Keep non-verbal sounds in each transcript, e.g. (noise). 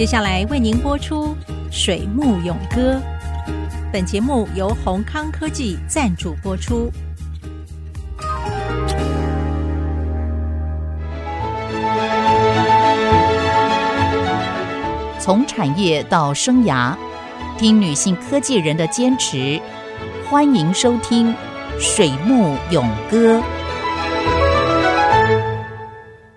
接下来为您播出《水木咏歌》。本节目由宏康科技赞助播出。从产业到生涯，听女性科技人的坚持。欢迎收听《水木咏歌》。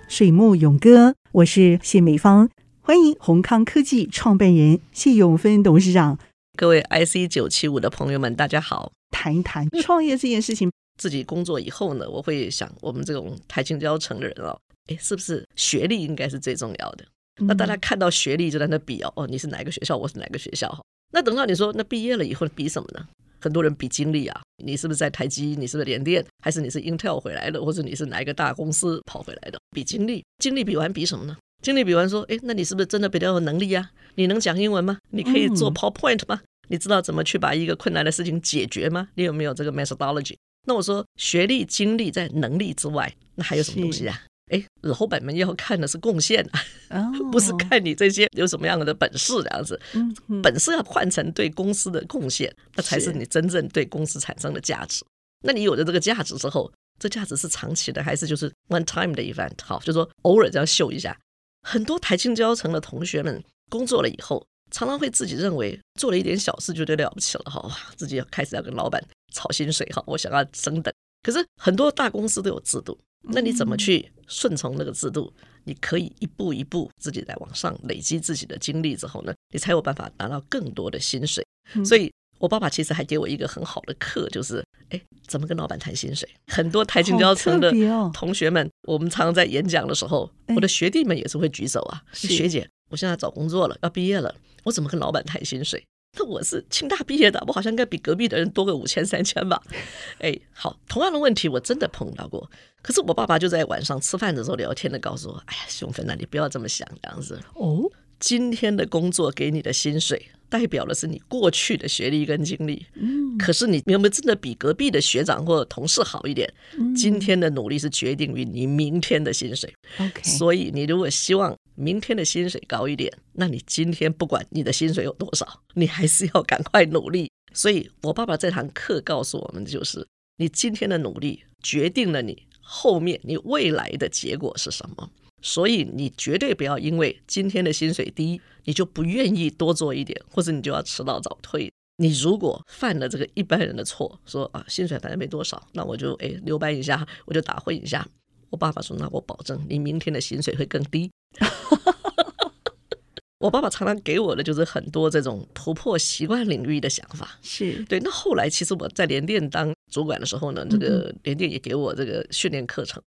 水木咏歌，我是谢美芳。欢迎宏康科技创办人谢永芬董事长，各位 IC 九七五的朋友们，大家好。谈一谈创业这件事情。自己工作以后呢，我会想，我们这种台青教成的人哦，哎，是不是学历应该是最重要的？嗯、那大家看到学历就在那比哦，哦，你是哪个学校，我是哪个学校。那等到你说，那毕业了以后比什么呢？很多人比经历啊，你是不是在台积？你是不是联电？还是你是 Intel 回来的？或者你是哪一个大公司跑回来的？比经历，经历比完比什么呢？经理比完说，哎，那你是不是真的比较有能力呀？你能讲英文吗？你可以做 PowerPoint 吗？你知道怎么去把一个困难的事情解决吗？你有没有这个 methodology？那我说，学历、经历在能力之外，那还有什么东西啊？诶，老板们要看的是贡献啊，(laughs) 不是看你这些有什么样的本事这样子。本事要换成对公司的贡献，那才是你真正对公司产生的价值。那你有了这个价值之后，这价值是长期的还是就是 one time 的 event？好，就说偶尔这样秀一下。很多台庆交成的同学们工作了以后，常常会自己认为做了一点小事就对了不起了哈，自己要开始要跟老板吵薪水哈，我想要升等。可是很多大公司都有制度，那你怎么去顺从那个制度？你可以一步一步自己在往上累积自己的经历之后呢，你才有办法拿到更多的薪水。所以。我爸爸其实还给我一个很好的课，就是哎，怎么跟老板谈薪水？很多台青交车的同学们，我们常常在演讲的时候，我的学弟们也是会举手啊。学姐，我现在找工作了，要毕业了，我怎么跟老板谈薪水？那我是清大毕业的，我好像应该比隔壁的人多个五千三千吧？(laughs) 哎，好，同样的问题我真的碰到过。可是我爸爸就在晚上吃饭的时候聊天的告诉我：“哎呀，熊芬，那你不要这么想，这样子哦。今天的工作给你的薪水。”代表的是你过去的学历跟经历，嗯，可是你有没有真的比隔壁的学长或者同事好一点？嗯，今天的努力是决定于你明天的薪水。OK，所以你如果希望明天的薪水高一点，那你今天不管你的薪水有多少，你还是要赶快努力。所以我爸爸这堂课告诉我们，就是你今天的努力决定了你后面你未来的结果是什么。所以你绝对不要因为今天的薪水低，你就不愿意多做一点，或者你就要迟到早退。你如果犯了这个一般人的错，说啊薪水反正没多少，那我就哎留班一下，我就打混一下。我爸爸说，那我保证你明天的薪水会更低。(laughs) (laughs) 我爸爸常常给我的就是很多这种突破习惯领域的想法。是对。那后来其实我在联电当主管的时候呢，这个联电也给我这个训练课程。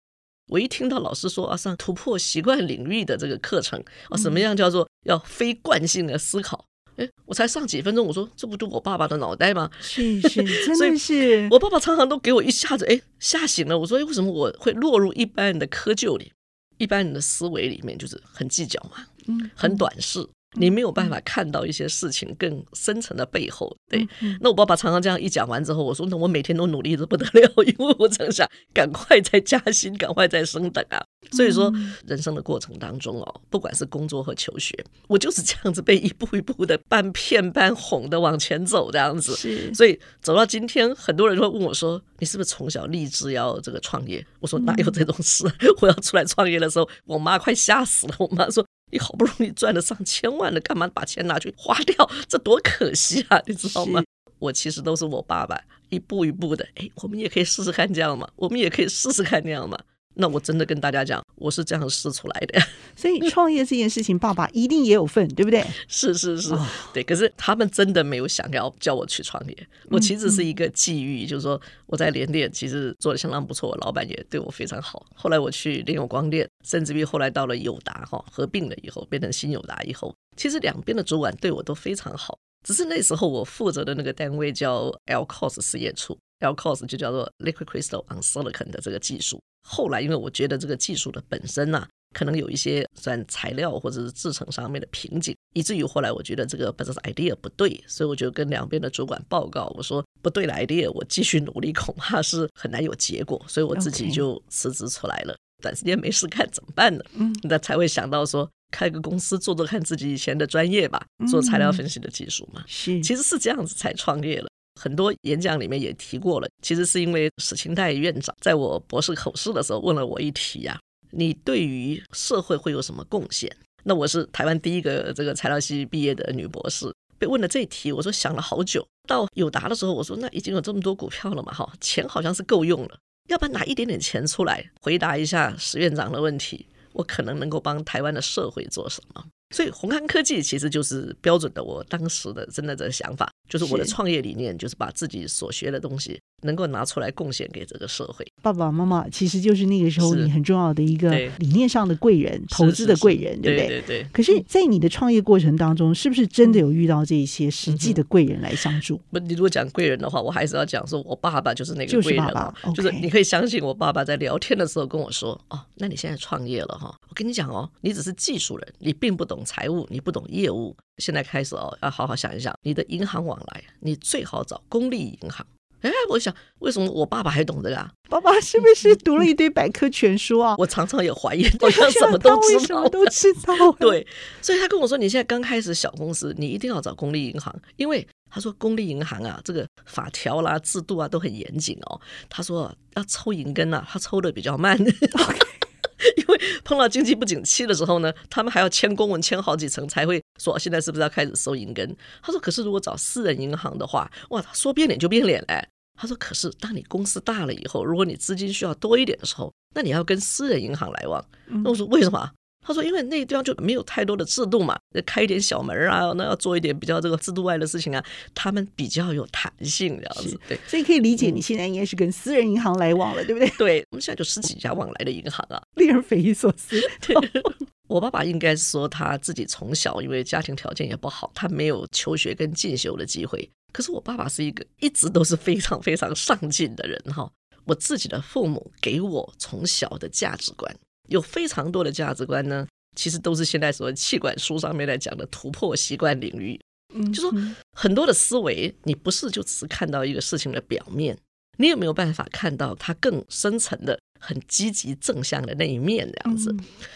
我一听到老师说啊，上突破习惯领域的这个课程啊，什么样叫做要非惯性的思考？哎，我才上几分钟，我说这不就我爸爸的脑袋吗？是 (laughs) 是，真的是。我爸爸常常都给我一下子哎吓醒了。我说哎，为什么我会落入一般人的窠臼里？一般人的思维里面就是很计较嘛，嗯，很短视。你没有办法看到一些事情更深层的背后，对。那我爸爸常常这样一讲完之后，我说：“那我每天都努力的不得了，(laughs) 因为我正想赶快再加薪，赶快再升等啊。”所以说，人生的过程当中哦，不管是工作和求学，我就是这样子被一步一步的半骗半哄的往前走，这样子。是。所以走到今天，很多人会问我说：“你是不是从小立志要这个创业？”我说：“哪有这种事？(laughs) 我要出来创业的时候，我妈快吓死了。我妈说。”你好不容易赚了上千万了，干嘛把钱拿去花掉？这多可惜啊！你知道吗？我其实都是我爸爸一步一步的。哎，我们也可以试试看这样嘛，我们也可以试试看那样嘛。那我真的跟大家讲，我是这样试出来的。(laughs) 所以创业这件事情，爸爸一定也有份，对不对？是是是，对。可是他们真的没有想要叫我去创业。我其实是一个际遇，就是说我在联电其实做的相当不错，老板也对我非常好。后来我去联友光电，甚至于后来到了友达哈，合并了以后变成新友达以后，其实两边的主管对我都非常好。只是那时候我负责的那个单位叫 LCoS 实验处，LCoS 就叫做 Liquid Crystal on Silicon 的这个技术。后来，因为我觉得这个技术的本身呢、啊，可能有一些算材料或者是制成上面的瓶颈，以至于后来我觉得这个 business idea 不对，所以我就跟两边的主管报告，我说不对的 idea，我继续努力恐怕是很难有结果，所以我自己就辞职出来了。短时间没事干怎么办呢？嗯，那才会想到说，开个公司做做看自己以前的专业吧，做材料分析的技术嘛。是，其实是这样子才创业了。很多演讲里面也提过了，其实是因为史清代院长在我博士口试的时候问了我一题呀、你对于社会会有什么贡献？那我是台湾第一个这个材料系毕业的女博士，被问了这一题，我说想了好久。到有答的时候，我说那已经有这么多股票了嘛，哈，钱好像是够用了，要不然拿一点点钱出来回答一下史院长的问题，我可能能够帮台湾的社会做什么？所以宏康科技其实就是标准的我当时的真的这个想法，就是我的创业理念，就是把自己所学的东西。能够拿出来贡献给这个社会，爸爸妈妈其实就是那个时候你很重要的一个理念上的贵人，投资的贵人，对不对？对对对。可是，在你的创业过程当中，是不是真的有遇到这些实际的贵人来相助？不，你如果讲贵人的话，我还是要讲说，我爸爸就是那个贵人，爸爸就是你可以相信我爸爸在聊天的时候跟我说：“哦，那你现在创业了哈，我跟你讲哦，你只是技术人，你并不懂财务，你不懂业务，现在开始哦，要好好想一想，你的银行往来，你最好找公立银行。”哎，我想为什么我爸爸还懂这个啊？爸爸是不是读了一堆百科全书啊？我常常也怀疑，好像什么都知道，什么都知道。对，所以他跟我说：“你现在刚开始小公司，你一定要找公立银行，因为他说公立银行啊，这个法条啦、制度啊都很严谨哦。他说要抽银根啊，他抽的比较慢。Okay. (laughs) 因为碰到经济不景气的时候呢，他们还要签公文签好几层才会说现在是不是要开始收银根。他说，可是如果找私人银行的话，哇，他说变脸就变脸嘞。”他说：“可是，当你公司大了以后，如果你资金需要多一点的时候，那你要跟私人银行来往。那我说为什么？他说：因为那地方就没有太多的制度嘛，开一点小门啊，那要做一点比较这个制度外的事情啊，他们比较有弹性这样子。对，所以可以理解你现在应该是跟私人银行来往了，对不对？对，我们现在就十几家往来的银行啊，令人匪夷所思。对，(laughs) 我爸爸应该说他自己从小因为家庭条件也不好，他没有求学跟进修的机会。”可是我爸爸是一个一直都是非常非常上进的人哈。我自己的父母给我从小的价值观，有非常多的价值观呢，其实都是现在所谓气管书上面来讲的突破习惯领域。嗯，就说很多的思维，你不是就只是看到一个事情的表面，你有没有办法看到它更深层的、很积极正向的那一面这样子？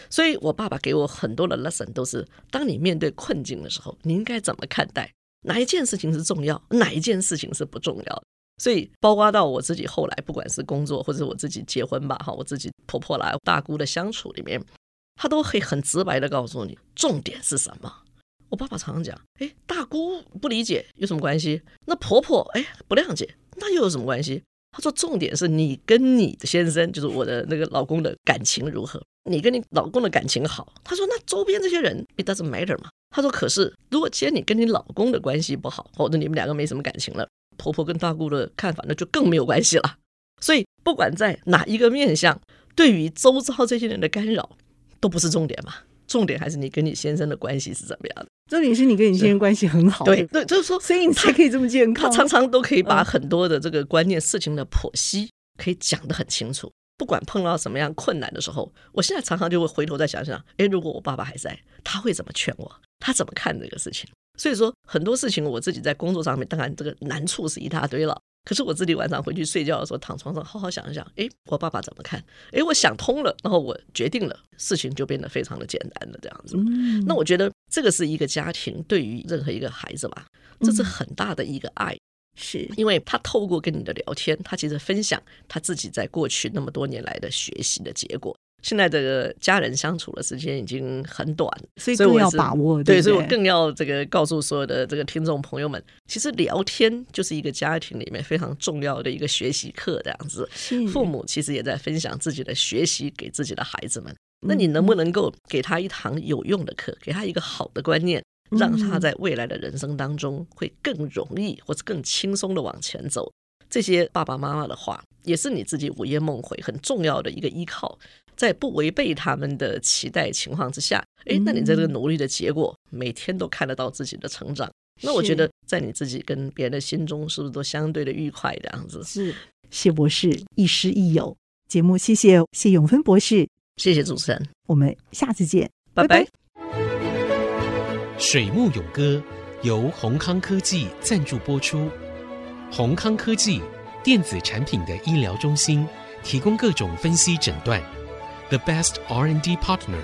所以我爸爸给我很多的 lesson 都是，当你面对困境的时候，你应该怎么看待？哪一件事情是重要，哪一件事情是不重要的？所以包括到我自己后来，不管是工作或者我自己结婚吧，哈，我自己婆婆啦、大姑的相处里面，她都会很直白的告诉你重点是什么。我爸爸常常讲，哎，大姑不理解有什么关系？那婆婆哎不谅解，那又有什么关系？他说重点是你跟你的先生，就是我的那个老公的感情如何？你跟你老公的感情好，他说那周边这些人，it doesn't matter 嘛。他说：“可是，如果今天你跟你老公的关系不好，或者你们两个没什么感情了，婆婆跟大姑的看法那就更没有关系了。所以，不管在哪一个面相，对于周遭这些人的干扰，都不是重点嘛。重点还是你跟你先生的关系是怎么样的。重点是你跟你先生关系很好，对对，就是说，所以你才可以这么健康。他常常都可以把很多的这个观念、事情的剖析，可以讲得很清楚。”不管碰到什么样困难的时候，我现在常常就会回头再想想，诶，如果我爸爸还在，他会怎么劝我？他怎么看这个事情？所以说很多事情我自己在工作上面，当然这个难处是一大堆了。可是我自己晚上回去睡觉的时候，躺床上好好想一想，诶，我爸爸怎么看？诶，我想通了，然后我决定了，事情就变得非常的简单了，这样子。那我觉得这个是一个家庭对于任何一个孩子吧，这是很大的一个爱。是因为他透过跟你的聊天，他其实分享他自己在过去那么多年来的学习的结果。现在这个家人相处的时间已经很短，所以更要把握。对，所以我更要这个告诉所有的这个听众朋友们，其实聊天就是一个家庭里面非常重要的一个学习课，这样子。父母其实也在分享自己的学习给自己的孩子们。那你能不能够给他一堂有用的课，给他一个好的观念？让他在未来的人生当中会更容易或者更轻松的往前走。这些爸爸妈妈的话，也是你自己午夜梦回很重要的一个依靠。在不违背他们的期待情况之下，诶，那你在这个努力的结果，每天都看得到自己的成长。那我觉得，在你自己跟别人的心中，是不是都相对的愉快这样子？是，谢博士亦师亦友。节目谢谢谢永芬博士，谢谢主持人，我们下次见，拜拜。拜拜。水木咏歌由宏康科技赞助播出。宏康科技电子产品的医疗中心，提供各种分析诊断。The best R&D partner。